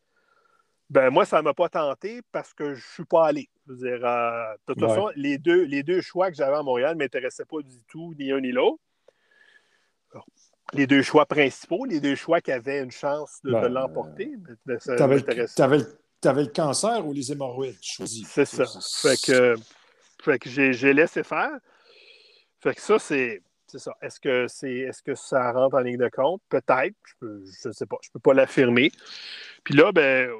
Speaker 2: Ben moi, ça ne m'a pas tenté parce que je ne suis pas allé. Je veux dire, euh, de toute façon, les deux, les deux choix que j'avais à Montréal ne m'intéressaient pas du tout, ni un ni l'autre. Les deux choix principaux, les deux choix qui avaient une chance de, ben, l'emporter.
Speaker 1: Tu avais, le cancer ou les hémorroïdes
Speaker 2: C'est ça. Fait que, fait que j'ai laissé faire. Fait que ça, c'est c'est ça. Est-ce que, c'est, est-ce que ça rentre en ligne de compte? Peut-être. Je ne sais pas. Je ne peux pas l'affirmer. Puis là, ben,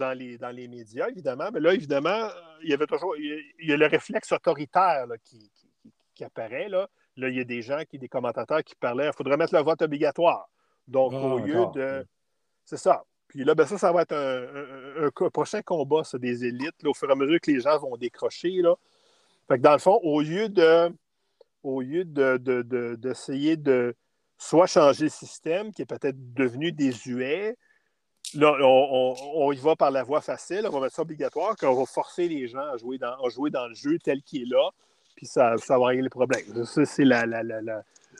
Speaker 2: dans, les, dans les médias, évidemment, mais là, évidemment, il y avait toujours il y a le réflexe autoritaire qui, apparaît. Là. là, il y a des gens, qui, des commentateurs qui parlaient il faudrait mettre le vote obligatoire. Donc, au ah, lieu de. C'est ça. Puis là, ben ça, ça va être un, prochain combat, ça, des élites, au fur et à mesure que les gens vont décrocher. Là. Fait que dans le fond, au lieu de au lieu d'essayer de, soit changer le système qui est peut-être devenu désuet, là, on, y va par la voie facile, on va mettre ça obligatoire, qu'on va forcer les gens à jouer dans, jouer dans le jeu tel qu'il est là, puis ça, ça va régler les problèmes. Ça, c'est la,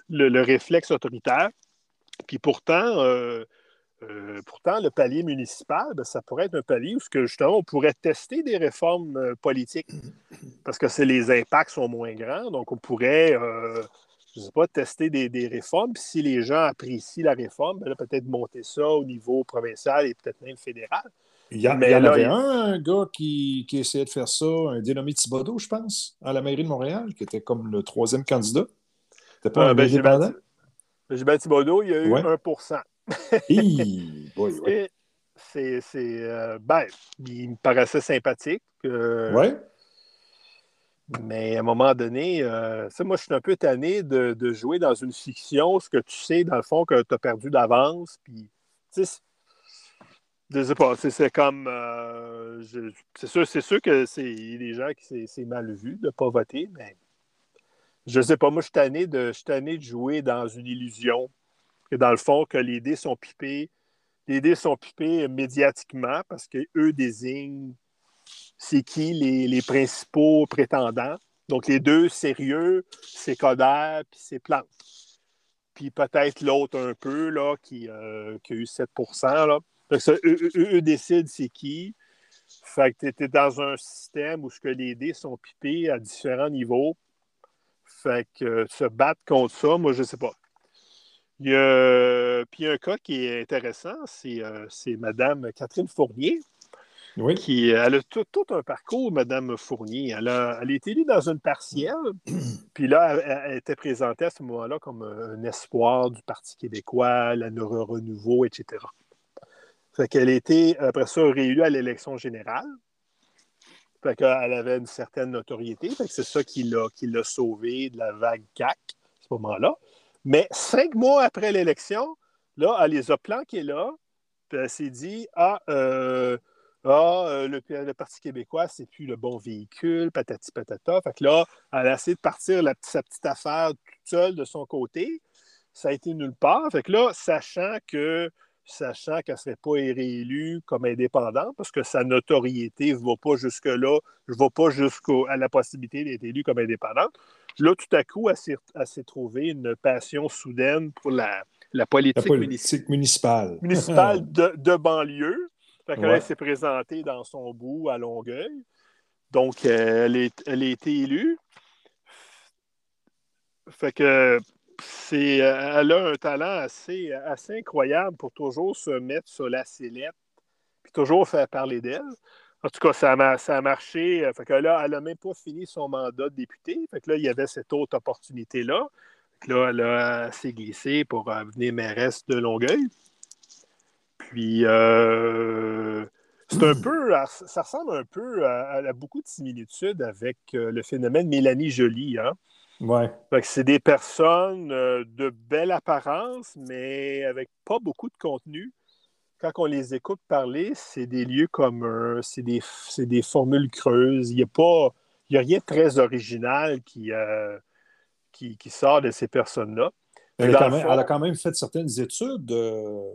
Speaker 2: le, réflexe autoritaire. Puis pourtant, euh, euh, pourtant, le palier municipal, ben, ça pourrait être un palier où justement on pourrait tester des réformes euh, politiques parce que les impacts sont moins grands. Donc, on pourrait, je ne sais pas, tester des, réformes. Puis si les gens apprécient la réforme, ben peut-être monter ça au niveau provincial et peut-être même fédéral.
Speaker 1: Il y, en avait un, gars qui, essayait de faire ça, un dénommé Thibodeau, je pense, à la mairie de Montréal, qui était comme le troisième candidat.
Speaker 2: C'était pas un ben, indépendant? Gilbert Thibodeau, il y a eu 1% c'est, euh, ben, il me paraissait sympathique.
Speaker 1: oui.
Speaker 2: Mais à un moment donné, euh, moi, je suis un peu tanné de, jouer dans une fiction, ce que tu sais, dans le fond, que tu as perdu d'avance. Puis, tu sais, je sais pas, c'est comme. Euh, c'est sûr, sûr que c'est des gens qui c'est mal vu de ne pas voter, mais je sais pas, moi, je suis tanné de, tanné de jouer dans une illusion que dans le fond, que les dés sont pipés. Les dés sont pipés médiatiquement parce qu'eux désignent c'est qui les, principaux prétendants. Donc, les deux sérieux, c'est Coder puis c'est Plante. Puis peut-être l'autre un peu, là, qui, euh, a eu 7% là. Donc, eux, décident c'est qui. Fait que tu dans un système où ce que les dés sont pipés à différents niveaux. Fait que se battre contre ça, moi, je ne sais pas. Il y a, puis un cas qui est intéressant, c'est, euh, Mme Catherine Fournier. Oui. Qui, elle a tout, un parcours, Mme Fournier. Elle a, elle été élue dans une partielle, puis là, elle, était présentée à ce moment-là comme un espoir du Parti québécois, la renouveau, etc. Fait qu'elle a été, après ça, réélue à l'élection générale. Fait qu'elle avait une certaine notoriété. Fait que c'est ça qui l'a, qui l'a sauvée de la vague CAC à ce moment-là. Mais cinq mois après l'élection, là, elle les a planqués là, puis elle s'est dit Ah, euh, ah euh, le, Parti québécois, c'est plus le bon véhicule, patati patata. Fait que là, elle a essayé de partir sa petite affaire toute seule de son côté. Ça a été nulle part. Fait que là, sachant que sachant qu'elle ne serait pas réélue comme indépendante, parce que sa notoriété ne va pas jusque-là, ne va pas jusqu'à la possibilité d'être élue comme indépendante. Là, tout à coup, elle s'est trouvée une passion soudaine pour la, politique,
Speaker 1: municipale.
Speaker 2: Municipale de, banlieue. Fait elle s'est présentée dans son bout à Longueuil. Donc, elle, est, elle a été élue. Fait que c'est, elle a un talent assez, assez incroyable pour toujours se mettre sur la sellette puis toujours faire parler d'elle. En tout cas, ça a, ça a marché. Euh, fait que là, elle n'a même pas fini son mandat de député. Fait que là, il y avait cette autre opportunité-là. Là, elle, s'est glissée pour euh, venir mairesse de Longueuil. Puis, euh, c'est un peu, ça ressemble un peu à, beaucoup de similitudes avec le phénomène Mélanie Joly. Hein?
Speaker 1: Ouais.
Speaker 2: c'est des personnes de belle apparence, mais avec pas beaucoup de contenu quand on les écoute parler, c'est des lieux communs, c'est des, des, formules creuses. Il n'y a, pas, il a rien de très original qui, euh, qui, qui, sort de ces personnes-là.
Speaker 1: Elle, a quand même, fait certaines études. Euh,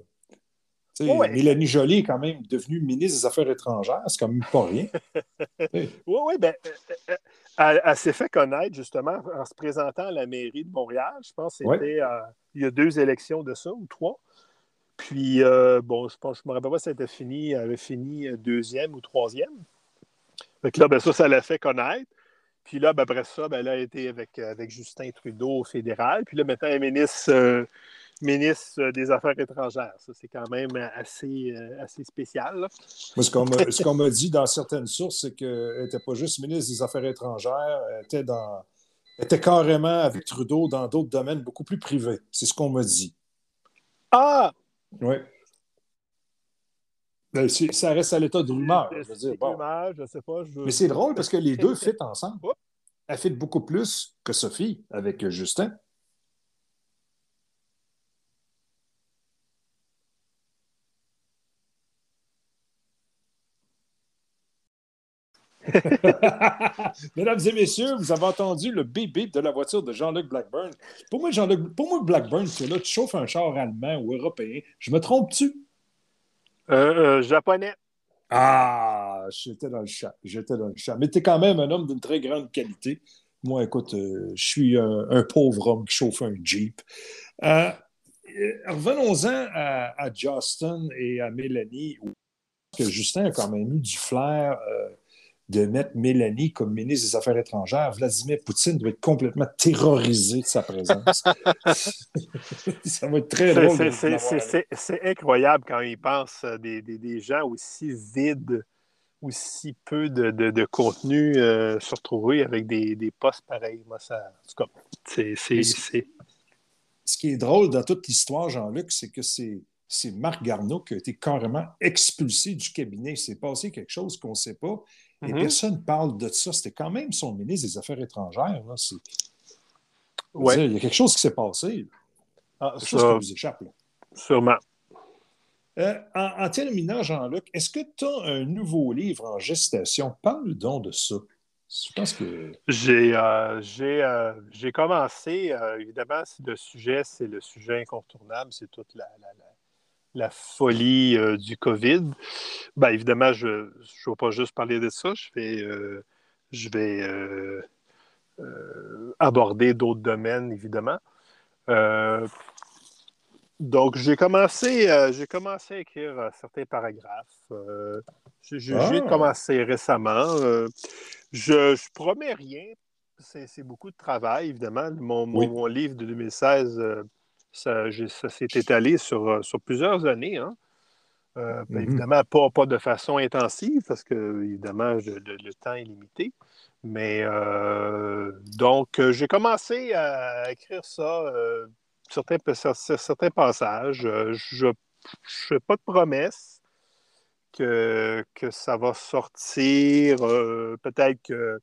Speaker 1: Mélanie Joly est quand même devenue ministre des Affaires étrangères, c'est quand même pas rien.
Speaker 2: oui, oui, ben, euh, euh, elle, s'est fait connaître justement en se présentant à la mairie de Montréal. Je pense que c'était il y a deux élections de ça, ou trois. Puis, bon, je pense, je me rappelle pas si elle fini, elle avait fini deuxième ou troisième. Fait là, ben, ça, ça l'a fait connaître. Puis là, ben, après ça, ben, elle a été avec, avec Justin Trudeau au fédéral. Puis là, maintenant, elle est ministre, euh, ministre des Affaires étrangères. Ça, c'est quand même assez, euh, assez spécial.
Speaker 1: Moi, ce qu'on m'a dit dans certaines sources, c'est qu'elle n'était pas juste ministre des Affaires étrangères, elle était, dans, était carrément avec Trudeau dans d'autres domaines beaucoup plus privés. C'est ce qu'on m'a dit.
Speaker 2: Ah!
Speaker 1: Oui. Ben, ça reste à l'état de rumeur. Je veux dire,
Speaker 2: je sais pas.
Speaker 1: Mais c'est drôle parce que les deux fit ensemble. Elle fit beaucoup plus que Sophie avec Justin. Mesdames et messieurs, vous avez entendu le bip de la voiture de Jean-Luc Blackburn. Pour moi, Jean-Luc, pour moi, Blackburn, c'est là, tu chauffes un char allemand ou européen. Je me trompe-tu?
Speaker 2: Euh, euh, japonais.
Speaker 1: Ah, j'étais dans le chat. J'étais dans le chat. Mais tu es quand même un homme d'une très grande qualité. Moi, écoute, euh, je suis un, pauvre homme qui chauffe un Jeep. Revenons-en à, Justin et à Mélanie. Que Justin a quand même eu du flair de mettre Mélanie comme ministre des Affaires étrangères, Vladimir Poutine doit être complètement terrorisé de sa présence. ça va être très drôle.
Speaker 2: C'est incroyable quand il pense euh, des, des, gens aussi vides, aussi peu de, de, contenu euh, se retrouver avec des, des, postes pareils. Moi, ça, c'est.
Speaker 1: Ce qui est drôle dans toute l'histoire, Jean-Luc, c'est que c'est c'est Marc Garneau qui a été carrément expulsé du cabinet. Il s'est passé quelque chose qu'on ne sait pas. Et mhm. personne ne parle de ça. C'était quand même son ministre des Affaires étrangères. Il y a quelque chose qui s'est passé. Ah, quelque chose qui vous échappe.
Speaker 2: Sûrement.
Speaker 1: Euh, en, terminant, Jean-Luc, est-ce que tu as un nouveau livre en gestation? Parle donc de ça. Je pense que.
Speaker 2: J'ai euh, euh, commencé, évidemment, le sujet, c'est le sujet incontournable, c'est toute la, la folie euh, du COVID. Bien, évidemment, je ne vais pas juste parler de ça, je vais, euh, je vais euh, aborder d'autres domaines, évidemment. donc, j'ai commencé, j'ai commencé à écrire certains paragraphes. j'ai ah! commencé récemment. je ne promets rien. C'est beaucoup de travail, évidemment. Mon, mon livre de 2016 ça, s'est étalé sur, euh, sur, plusieurs années. Hein. Euh, ben, mm-hmm. Évidemment, pas, pas, de façon intensive, parce que, évidemment, le, temps est limité. Mais euh, donc, j'ai commencé à écrire ça, certains, certains passages. je ne fais pas de promesse que, que ça va sortir. peut-être que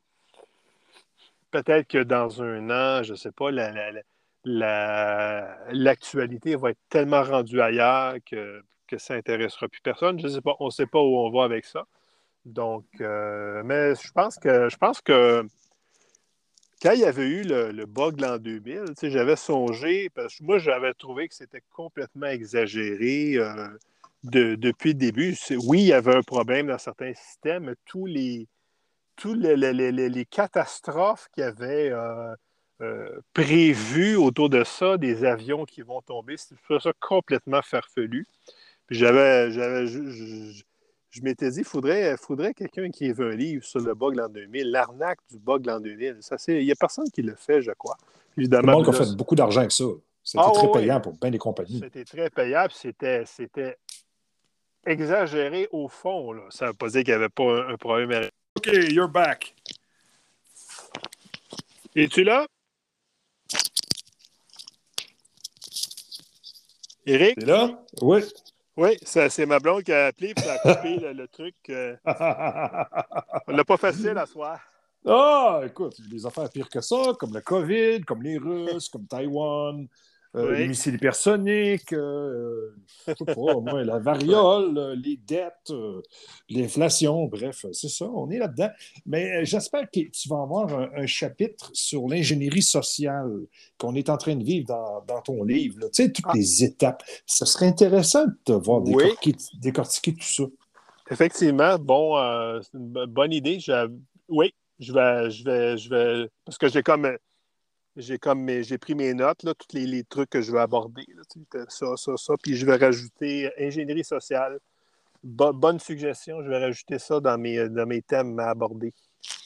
Speaker 2: peut-être que dans un an, je ne sais pas, la, l'actualité va être tellement rendue ailleurs que, que ça n'intéressera plus personne. Je sais pas, on ne sait pas où on va avec ça. Donc, euh, mais je pense que je pense que quand il y avait eu le, bug l'an 2000, j'avais songé, parce que moi, j'avais trouvé que c'était complètement exagéré euh, depuis le début. Oui, il y avait un problème dans certains systèmes, mais tous les, tous les, les, catastrophes qu'il y avait, euh, euh, prévu autour de ça, des avions qui vont tomber. C'est ça complètement farfelu. Puis j'avais, j'avais, je, m'étais dit, il faudrait, faudrait quelqu'un qui ait un livre sur le bug l'an 2000, l'arnaque du bug l'an 2000. Il n'y a personne qui le fait, je crois.
Speaker 1: Évidemment. Le monde a fait beaucoup d'argent avec ça. C'était ah très payant pour bien des compagnies.
Speaker 2: C'était très payant, c'était, c'était exagéré au fond. Ça ne veut pas dire qu'il n'y avait pas un, problème.
Speaker 1: OK, you're back.
Speaker 2: Es-tu là? Eric?
Speaker 1: C'est là? Oui.
Speaker 2: Oui, c'est ma blonde qui a appelé et a coupé le, truc. Euh. On l'a pas facile à soir.
Speaker 1: Ah, écoute, des affaires pires que ça, comme le COVID, comme les Russes, comme Taïwan. Euh, les missiles hypersoniques, euh, moi, la variole, les dettes, l'inflation, bref, c'est ça, on est là-dedans. Mais j'espère que tu vas avoir un, chapitre sur l'ingénierie sociale qu'on est en train de vivre dans, ton livre. Tu sais, toutes ah. les étapes. Ce serait intéressant de te voir décortiquer, tout ça.
Speaker 2: Effectivement, bon, c'est une bonne idée. Oui, je vais, je vais, je vais, parce que j'ai comme j'ai comme j'ai pris mes notes, là, tous les, trucs que je veux aborder. ça, ça, ça. Puis je vais rajouter ingénierie sociale. bonne suggestion, je vais rajouter ça dans mes, dans mes thèmes à aborder.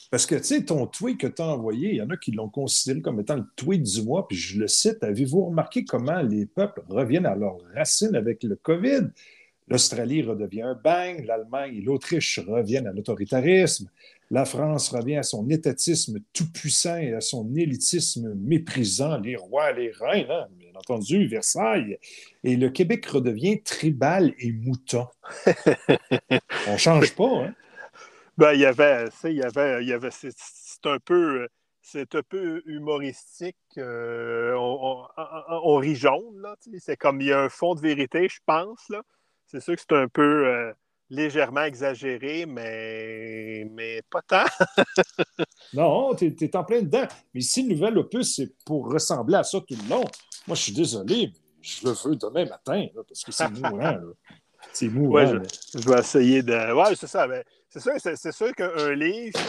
Speaker 1: Parce que, tu sais, ton tweet que tu as envoyé, il y en a qui l'ont considéré comme étant le tweet du mois, puis je le cite, avez-vous remarqué comment les peuples reviennent à leurs racines avec le COVID? L'Australie redevient un bang, l'Allemagne et l'Autriche reviennent à l'autoritarisme, la France revient à son étatisme tout-puissant et à son élitisme méprisant, les rois, les reines, hein, bien entendu, Versailles, et le Québec redevient tribal et mouton. On ne change pas, hein?
Speaker 2: Ben, il y avait, il y avait, il y avait c'est un peu c'est un peu humoristique. Euh, on, rit jaune, là. C'est comme il y a un fond de vérité, je pense. Là. C'est sûr que c'est un peu euh, légèrement exagéré, mais, mais pas tant.
Speaker 1: non, tu es, en plein dedans. Mais si le nouvel opus, c'est pour ressembler à ça tout le long, moi, je suis désolé, mais je le veux demain matin, parce que c'est mourant. C'est mourant.
Speaker 2: Ouais, je, je, vais essayer de. Ouais, c'est ça. c'est sûr, c'est, sûr qu'un livre,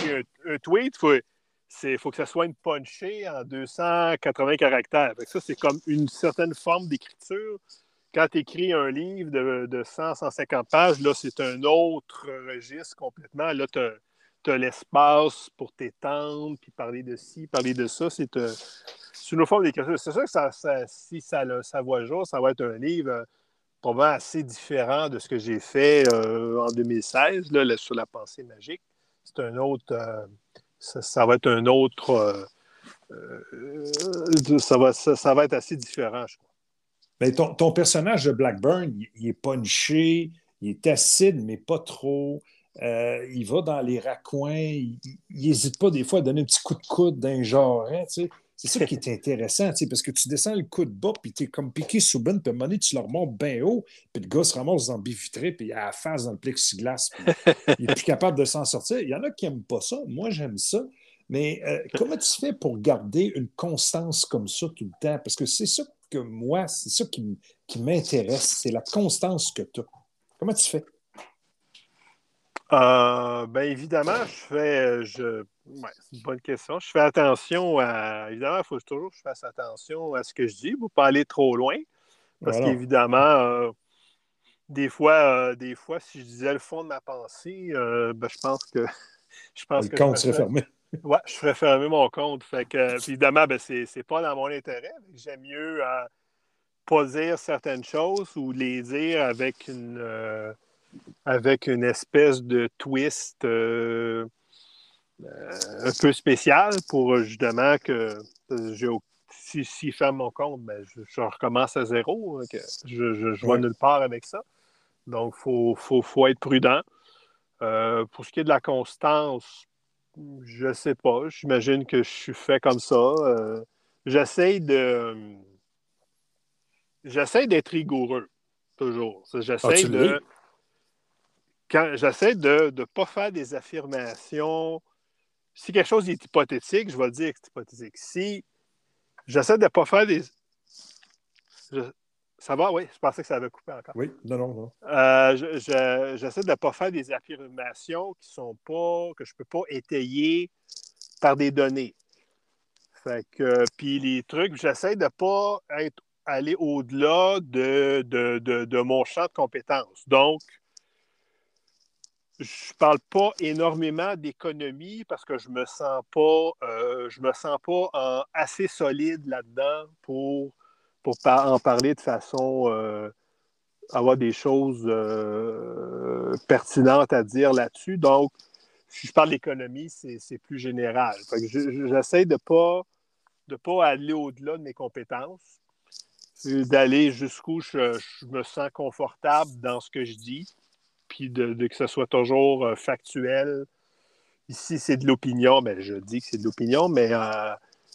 Speaker 2: un, tweet, il faut, faut que ça soit une punchée en 280 caractères. ça, c'est comme une certaine forme d'écriture quand tu écris un livre de, de 100, 150 pages, là, c'est un autre registre complètement. Là, tu as, l'espace pour t'étendre, puis parler de ci, parler de ça. C'est euh, une forme d'écriture. C'est sûr que ça, si ça, ça voit jour, ça va être un livre euh, probablement assez différent de ce que j'ai fait euh, en 2016, là, sur la pensée magique. C'est un autre. Ça, va être un autre. ça, va, ça va être assez différent, je crois.
Speaker 1: Ben, ton, personnage de Blackburn, il, est punché, il est acide, mais pas trop. Euh, il va dans les raccoins, il n'hésite pas des fois à donner un petit coup de coude d'un genre. C'est ça qui est intéressant, parce que tu descends le coup de bas, puis tu es comme piqué sous Ben, puis à un donné, tu le remontes bien haut, puis le gars se ramasse dans le vitré, puis il a la face dans le plexiglas, puis il n'est plus capable de s'en sortir. Il y en a qui n'aiment pas ça. Moi, j'aime ça. Mais euh, comment tu fais pour garder une constance comme ça tout le temps? Parce que c'est ça que moi, c'est ça qui, m'intéresse, c'est la constance que tu as. Comment tu fais?
Speaker 2: Euh, bien évidemment, je fais. Je, c'est une bonne question. Je fais attention à. Évidemment, il faut toujours que je fasse attention à ce que je dis pour ne pas aller trop loin. Parce qu'évidemment, euh, des fois, euh, des fois, si je disais le fond de ma pensée, ben, je pense que.
Speaker 1: je pense le compte serait fermé.
Speaker 2: Oui, je ferais fermer mon compte. Fait que, évidemment, ben, c'est, n'est pas dans mon intérêt. J'aime mieux euh, pas dire certaines choses ou les dire avec une, euh, avec une espèce de twist euh, un peu spécial pour justement que si, si ferme mon compte, ben, je, recommence à zéro. Hein, je, je, vois nulle part avec ça. Donc, il faut, faut, faut, être prudent. pour ce qui est de la constance, je sais pas. J'imagine que je suis fait comme ça. Euh, j'essaie de. J'essaie d'être rigoureux, toujours. J'essaie ah, de. Quand j'essaie de ne pas faire des affirmations. Si quelque chose est hypothétique, je vais dire que c'est hypothétique. Si j'essaie de ne pas faire des. Ça va, oui, je pensais que ça avait coupé encore.
Speaker 1: Oui, non, non, non.
Speaker 2: Euh, j'essaie de ne pas faire des affirmations qui sont pas, que je ne peux pas étayer par des données. Fait que, puis les trucs, j'essaie de ne pas être, aller au-delà de, de, mon champ de compétences. Donc, je ne parle pas énormément d'économie parce que je me sens pas, euh, je me sens pas assez solide là-dedans pour pour en parler de façon euh, avoir des choses euh, pertinentes à dire là-dessus. Donc, si je parle d'économie, c'est plus général. J'essaie de ne pas, de pas aller au-delà de mes compétences, d'aller jusqu'où je, me sens confortable dans ce que je dis, puis de, que ce soit toujours euh, factuel. Ici, c'est de l'opinion, mais ben, je dis que c'est de l'opinion, mais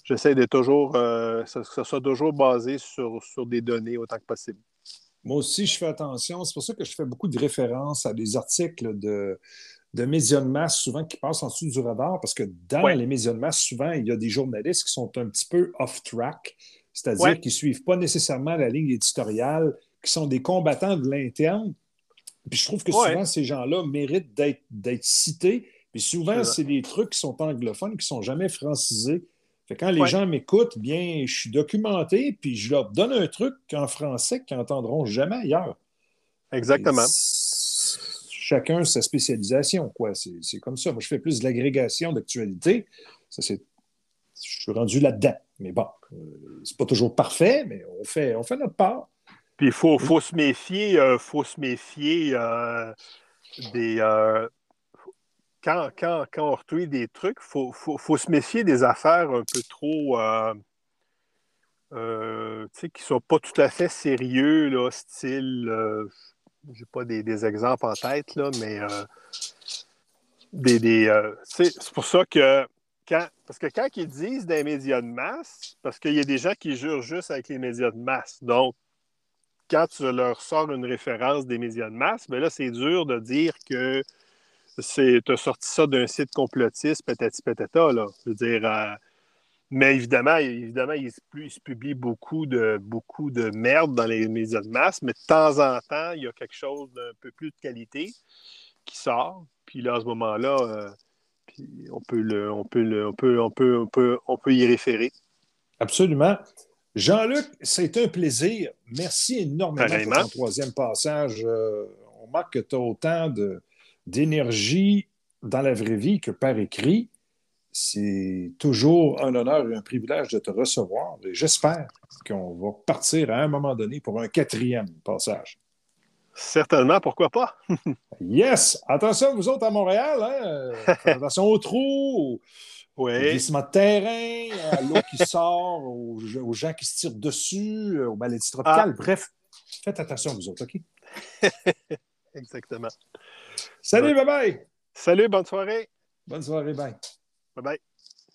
Speaker 2: J'essaie de toujours, euh, que ce soit toujours basé sur, sur des données autant que possible.
Speaker 1: Moi aussi, je fais attention. C'est pour ça que je fais beaucoup de références à des articles de, de médias de masse, souvent qui passent en dessous du radar, parce que dans les médias de masse, souvent, il y a des journalistes qui sont un petit peu off-track, c'est-à-dire qui ne suivent pas nécessairement la ligne éditoriale, qui sont des combattants de l'interne. Puis je trouve que souvent, ces gens-là méritent d'être cités. Puis souvent, c'est des trucs qui sont anglophones, qui ne sont jamais francisés. Fait quand les gens m'écoutent, bien, je suis documenté, puis je leur donne un truc en français qu'ils n'entendront jamais ailleurs.
Speaker 2: Exactement.
Speaker 1: chacun sa spécialisation, quoi. C'est comme ça. Moi, je fais plus de l'agrégation d'actualité. Ça, c'est. Je suis rendu là-dedans. Mais bon, euh, c'est pas toujours parfait, mais on fait, on fait notre part.
Speaker 2: Puis il faut, faut, se méfier, euh, faut se méfier euh, des, quand, quand, quand, on retweet des trucs, il faut, faut, faut, se méfier des affaires un peu trop. Euh, euh, qui ne sont pas tout à fait sérieux, là, style. Euh, je n'ai pas des, des, exemples en tête, là, mais. des, des c'est pour ça que. Quand, parce que quand ils disent des médias de masse, parce qu'il y a des gens qui jurent juste avec les médias de masse. Donc, quand tu leur sors une référence des médias de masse, bien là, c'est dur de dire que tu as sorti ça d'un site complotiste, patati patata, là. Je veux dire, euh, mais évidemment, évidemment il, se, publie beaucoup de, beaucoup de merde dans les médias de masse, mais de temps en temps, il y a quelque chose d'un peu plus de qualité qui sort. Puis là, à ce moment-là, euh, on, peut le, on, peut le, on, peut, on, peut, on, peut, on peut y référer.
Speaker 1: Absolument. Jean-Luc, c'est un plaisir. Merci énormément pour ton troisième passage. Euh, on marque que tu as autant de, d'énergie dans la vraie vie que par écrit. C'est toujours un honneur et un privilège de te recevoir. Et j'espère qu'on va partir à un moment donné pour un quatrième passage.
Speaker 2: Certainement, pourquoi pas?
Speaker 1: yes! Attention, vous autres à Montréal, hein? attention aux trous, au glissement de terrain, à l'eau qui sort, aux, gens qui se tirent dessus, aux maladies tropicales. Ah. Bref, faites attention, vous autres, OK?
Speaker 2: Exactement.
Speaker 1: Salut, bye bye.
Speaker 2: Salut, bonne soirée.
Speaker 1: Bonne soirée, bye.
Speaker 2: Bye bye.